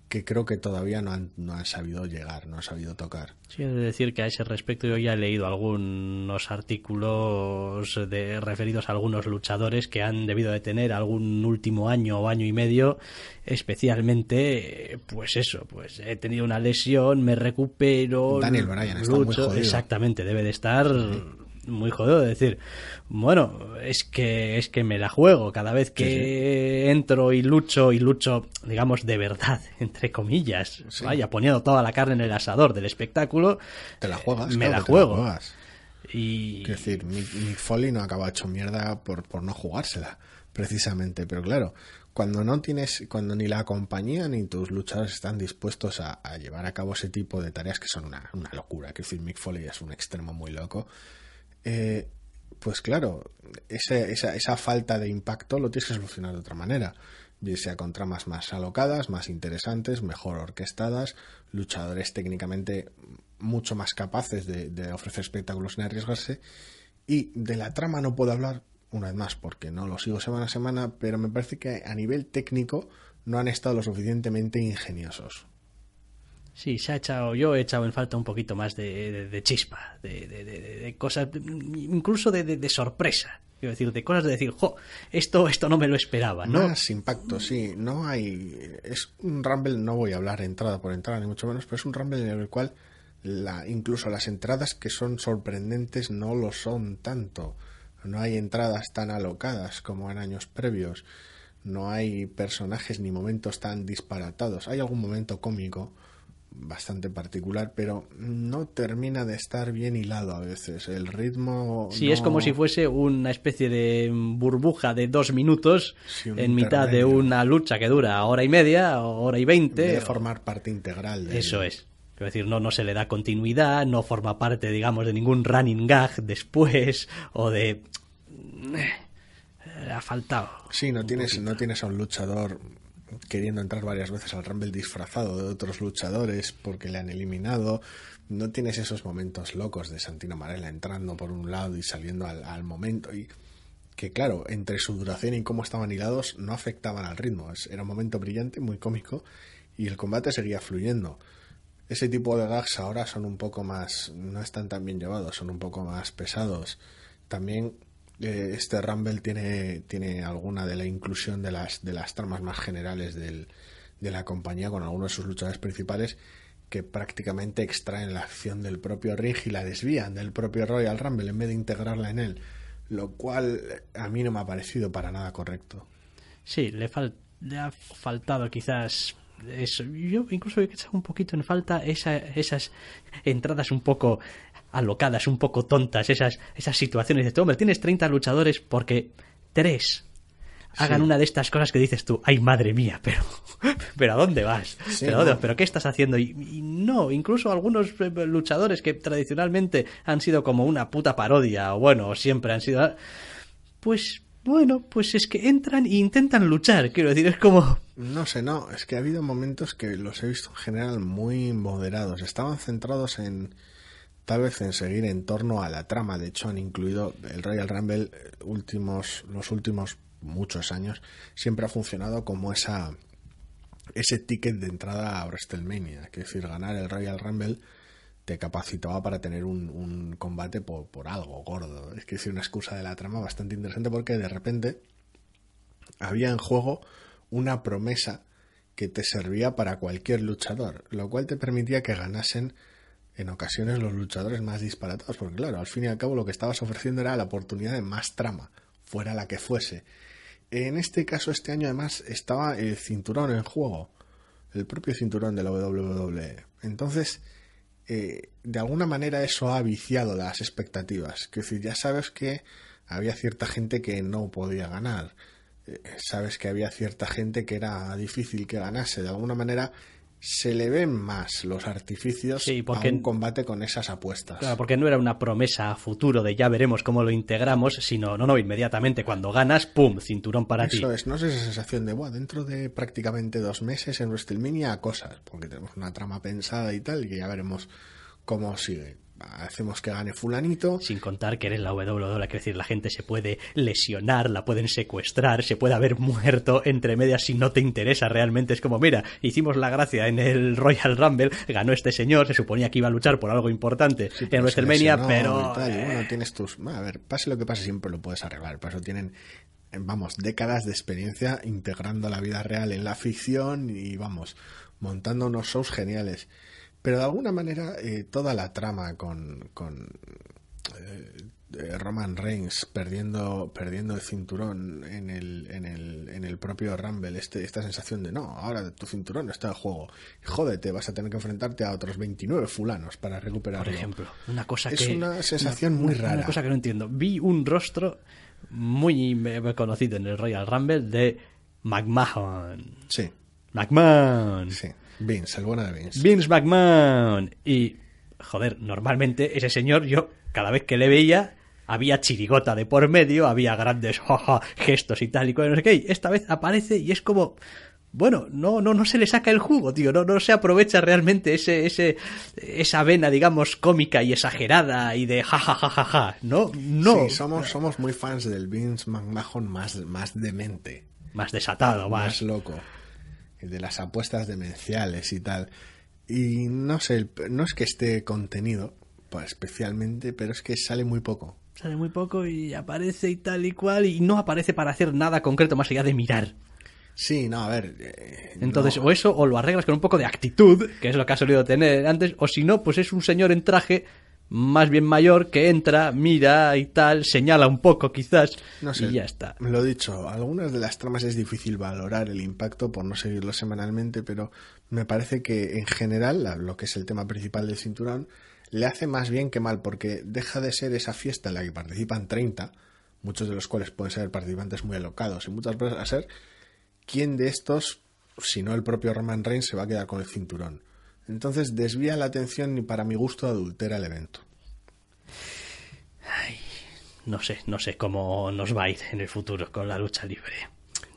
que creo que todavía no han, no han sabido llegar, no han sabido tocar. Sí, de decir que a ese respecto yo ya he leído algunos artículos de, referidos a algunos luchadores que han debido de tener algún último año o año y medio, especialmente, pues eso, pues he tenido una lesión, me recupero. Daniel Bryan está muy jodido. Exactamente, debe de estar muy jodido de decir, bueno, es que es que me la juego cada vez que entro y lucho y lucho, digamos de verdad, entre comillas, vaya poniendo toda la carne en el asador del espectáculo, te la juegas, me la juego. y es decir, Mick, Foley no acaba hecho mierda por, por no jugársela, precisamente, pero claro, cuando no tienes, cuando ni la compañía ni tus luchadores están dispuestos a, llevar a cabo ese tipo de tareas que son una, una locura, que decir, Mick Foley es un extremo muy loco, eh, pues claro, esa, falta de impacto lo tienes que solucionar de otra manera. Ya sea con tramas más alocadas, más interesantes, mejor orquestadas, luchadores técnicamente mucho más capaces de, de ofrecer espectáculos sin arriesgarse. Y de la trama no puedo hablar, una vez más, porque no lo sigo semana a semana, pero me parece que a nivel técnico no han estado lo suficientemente ingeniosos. Sí, se ha echado, yo he echado en falta un poquito más de, chispa, de, cosas, incluso de, sorpresa. Quiero decir, de cosas de decir, jo, esto, esto no me lo esperaba, ¿no? Más impacto, sí. No hay. Es un Rumble, no voy a hablar entrada por entrada, ni mucho menos, pero es un Rumble en el cual la, incluso las entradas que son sorprendentes no lo son tanto. No hay entradas tan alocadas como en años previos. No hay personajes ni momentos tan disparatados. Hay algún momento cómico bastante particular, pero no termina de estar bien hilado a veces. El ritmo. Sí, es como si fuese una especie de burbuja de dos minutos en mitad de una lucha que dura hora y media, hora y veinte. Debe formar parte integral. De Eso es. Quiero decir, no, no se le da continuidad, no forma parte, digamos, de ningún running gag después o de. Eh, ha faltado. Sí, no tienes, no tienes a un luchador queriendo entrar varias veces al Rumble disfrazado de otros luchadores porque le han eliminado. No tienes esos momentos locos de Santino Marella entrando por un lado y saliendo al, momento. Y que, claro, entre su duración y cómo estaban hilados, no afectaban al ritmo. Era un momento brillante, muy cómico, y el combate seguía fluyendo. Ese tipo de gags ahora son un poco más. no están tan bien llevados, son un poco más pesados. También eh, este Rumble tiene, tiene alguna de la inclusión de las, de las tramas más generales del, de la compañía con algunos de sus luchadores principales que prácticamente extraen la acción del propio ring y la desvían del propio Royal Rumble en vez de integrarla en él, lo cual a mí no me ha parecido para nada correcto. Sí, le, ha faltado quizás eso. Yo incluso he echado un poquito en falta esa, esas entradas un poco alocadas, un poco tontas, esas, esas situaciones. de hombre, tienes 30 luchadores porque tres hagan una de estas cosas que dices tú, ay madre mía, pero, pero ¿a dónde vas? ¿Pero, qué estás haciendo? Y, no, incluso algunos eh, luchadores que tradicionalmente han sido como una puta parodia, o bueno, siempre han sido... Pues bueno, pues es que entran e intentan luchar, quiero decir, es como... No sé, no, es que ha habido momentos que los he visto en general muy moderados, estaban centrados en tal vez en seguir en torno a la trama. De hecho, han incluido el Royal Rumble eh, últimos, los últimos muchos años, siempre ha funcionado como esa ese ticket de entrada a WrestleMania. Es decir, ganar el Royal Rumble te capacitaba para tener un, combate por, por, algo gordo. Es que es una excusa de la trama bastante interesante porque de repente había en juego una promesa que te servía para cualquier luchador, lo cual te permitía que ganasen en ocasiones los luchadores más disparatados, porque claro, al fin y al cabo lo que estabas ofreciendo era la oportunidad de más trama, fuera la que fuese. En este caso, este año además estaba el cinturón en juego, el propio cinturón de la WWE. Entonces, eh, de alguna manera eso ha viciado las expectativas. Es decir, ya sabes que había cierta gente que no podía ganar. Eh, sabes que había cierta gente que era difícil que ganase. De alguna manera se le ven más los artificios porque, a un combate con esas apuestas. Claro, porque no era una promesa a futuro de ya veremos cómo lo integramos, sino, no, no, inmediatamente cuando ganas, ¡pum!, cinturón para ti. Eso es, no es esa sensación de, bueno, dentro de prácticamente dos meses en WrestleMania cosas, porque tenemos una trama pensada y tal, y que ya veremos cómo sigue hacemos que gane fulanito. Sin contar que eres la WWE, es decir, la gente se puede lesionar, la pueden secuestrar, se puede haber muerto entre medias si no te interesa realmente. Es como, mira, hicimos la gracia en el Royal Rumble, ganó este señor, se suponía que iba a luchar por algo importante en WrestleMania, pero... bueno, tienes tus... A ver, pase lo que pase, siempre lo puedes arreglar. Por eso tienen vamos, décadas de experiencia integrando la vida real en la ficción y vamos, montando unos shows geniales. Pero de alguna manera eh, toda la trama con, con eh, Roman Reigns perdiendo, perdiendo el cinturón en el, en el, en el propio Rumble, este, esta sensación de no, ahora tu cinturón está en juego, jódete, vas a tener que enfrentarte a otros 29 fulanos para recuperarlo. Por ejemplo, una cosa es una sensación muy rara. Una cosa que no entiendo. Vi un rostro muy conocido en el Royal Rumble de McMahon. Sí. McMahon. Sí. Vince, el bueno de Vince. Vince McMahon. Y, joder, normalmente ese señor, yo cada vez que le veía, había chirigota de por medio, había grandes gestos y tal y cual, no sé qué. esta vez aparece y es como. Bueno, no, no, no se le saca el jugo, tío. No, no se aprovecha realmente ese, ese, esa vena, digamos, cómica y exagerada y de jajajajaja. No, no. Sí, somos, somos muy fans del Vince McMahon más, más demente. Más desatado, más. Más loco de las apuestas demenciales y tal. Y no sé, no es que esté contenido, pues especialmente, pero es que sale muy poco. Sale muy poco y aparece y tal y cual, y no aparece para hacer nada concreto más allá de mirar. Sí, no, a ver. Eh, Entonces, o eso, o lo arreglas con un poco de actitud, que es lo que ha solido tener antes, o si no, pues es un señor en traje más bien mayor que entra, mira y tal, señala un poco quizás no sé, y ya está. Lo dicho, algunas de las tramas es difícil valorar el impacto por no seguirlo semanalmente, pero me parece que en general lo que es el tema principal del cinturón le hace más bien que mal porque deja de ser esa fiesta en la que participan 30, muchos de los cuales pueden ser participantes muy alocados y muchas veces a ser quién de estos, si no el propio Roman Reigns, se va a quedar con el cinturón. Entonces desvía la atención y para mi gusto adultera el evento. Ay, no sé, no sé cómo nos va a ir en el futuro con la lucha libre.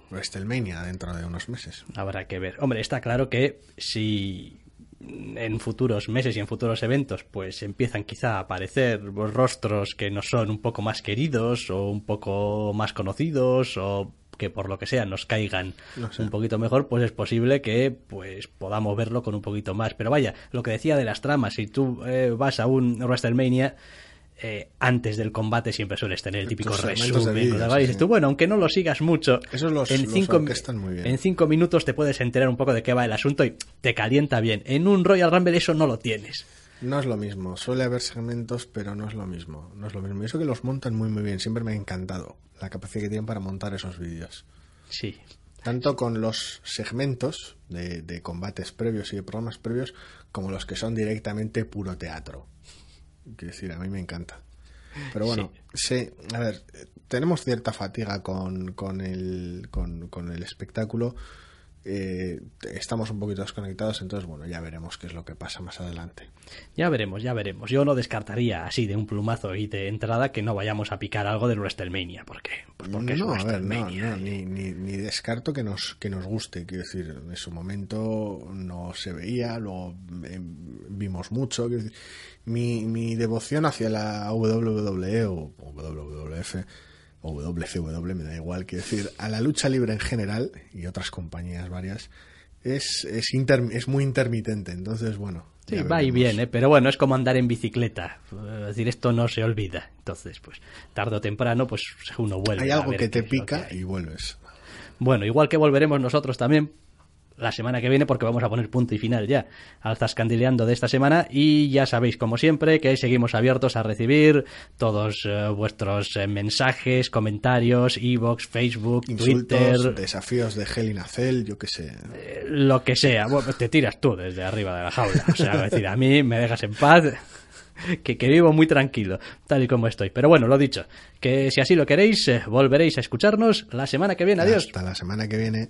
WrestleMania dentro de unos meses. Habrá que ver. Hombre, está claro que si en futuros meses y en futuros eventos pues empiezan quizá a aparecer rostros que no son un poco más queridos o un poco más conocidos o que por lo que sea nos caigan un poquito mejor, pues es posible que pues podamos verlo con un poquito más. Pero vaya, lo que decía de las tramas, si tú eh, vas a un WrestleMania, eh, antes del combate siempre sueles tener el típico resumen. dices tú, bueno, aunque no lo sigas mucho, en, cinco, en cinco minutos te puedes enterar un poco de qué va el asunto y te calienta bien. En un Royal Rumble eso no lo tienes. No es lo mismo, suele haber segmentos, pero no es lo mismo. No es lo mismo. Y eso que los montan muy muy bien, siempre me ha encantado la capacidad que tienen para montar esos vídeos. Sí. Tanto con los segmentos de, combates previos y de programas previos, como los que son directamente puro teatro. Quiero decir, a mí me encanta. Pero bueno, sí. a ver, tenemos cierta fatiga con, con, el, con, con el espectáculo eh, estamos un poquito desconectados, entonces bueno, ya veremos qué es lo que pasa más adelante. Ya veremos, ya veremos. Yo no descartaría así de un plumazo y de entrada que no vayamos a picar algo de WrestleMania, porque, pues porque no, es a ver, no, WrestleMania. no, ni, ni, ni descarto que nos, que nos guste, quiero decir, en su momento no se veía, luego eh, vimos mucho, decir, mi, mi devoción hacia la WWE o WWF o WCW, me da igual, quiero decir, a la lucha libre en general y otras compañías varias, es, es, inter- es muy intermitente, entonces bueno. Sí, va y viene, pero bueno, es como andar en bicicleta. Es decir, esto no se olvida. Entonces, pues, tarde o temprano, pues uno vuelve. Hay a algo ver que te que pica y vuelves. Bueno, igual que volveremos nosotros también la semana que viene, porque vamos a poner punto y final ya al Zascandileando de esta semana. Y ya sabéis, como siempre, que seguimos abiertos a recibir todos eh, vuestros eh, mensajes, comentarios, e-box, Facebook, Insultos, Twitter, desafíos de Hell in a Cell, yo qué sé. eh, lo que sea. Bueno, te tiras tú desde arriba de la jaula. O sea, decir, a mí me dejas en paz. Que, que vivo muy tranquilo, tal y como estoy. Pero bueno, lo dicho, que si así lo queréis, volveréis a escucharnos la semana que viene. Adiós. Hasta la semana que viene.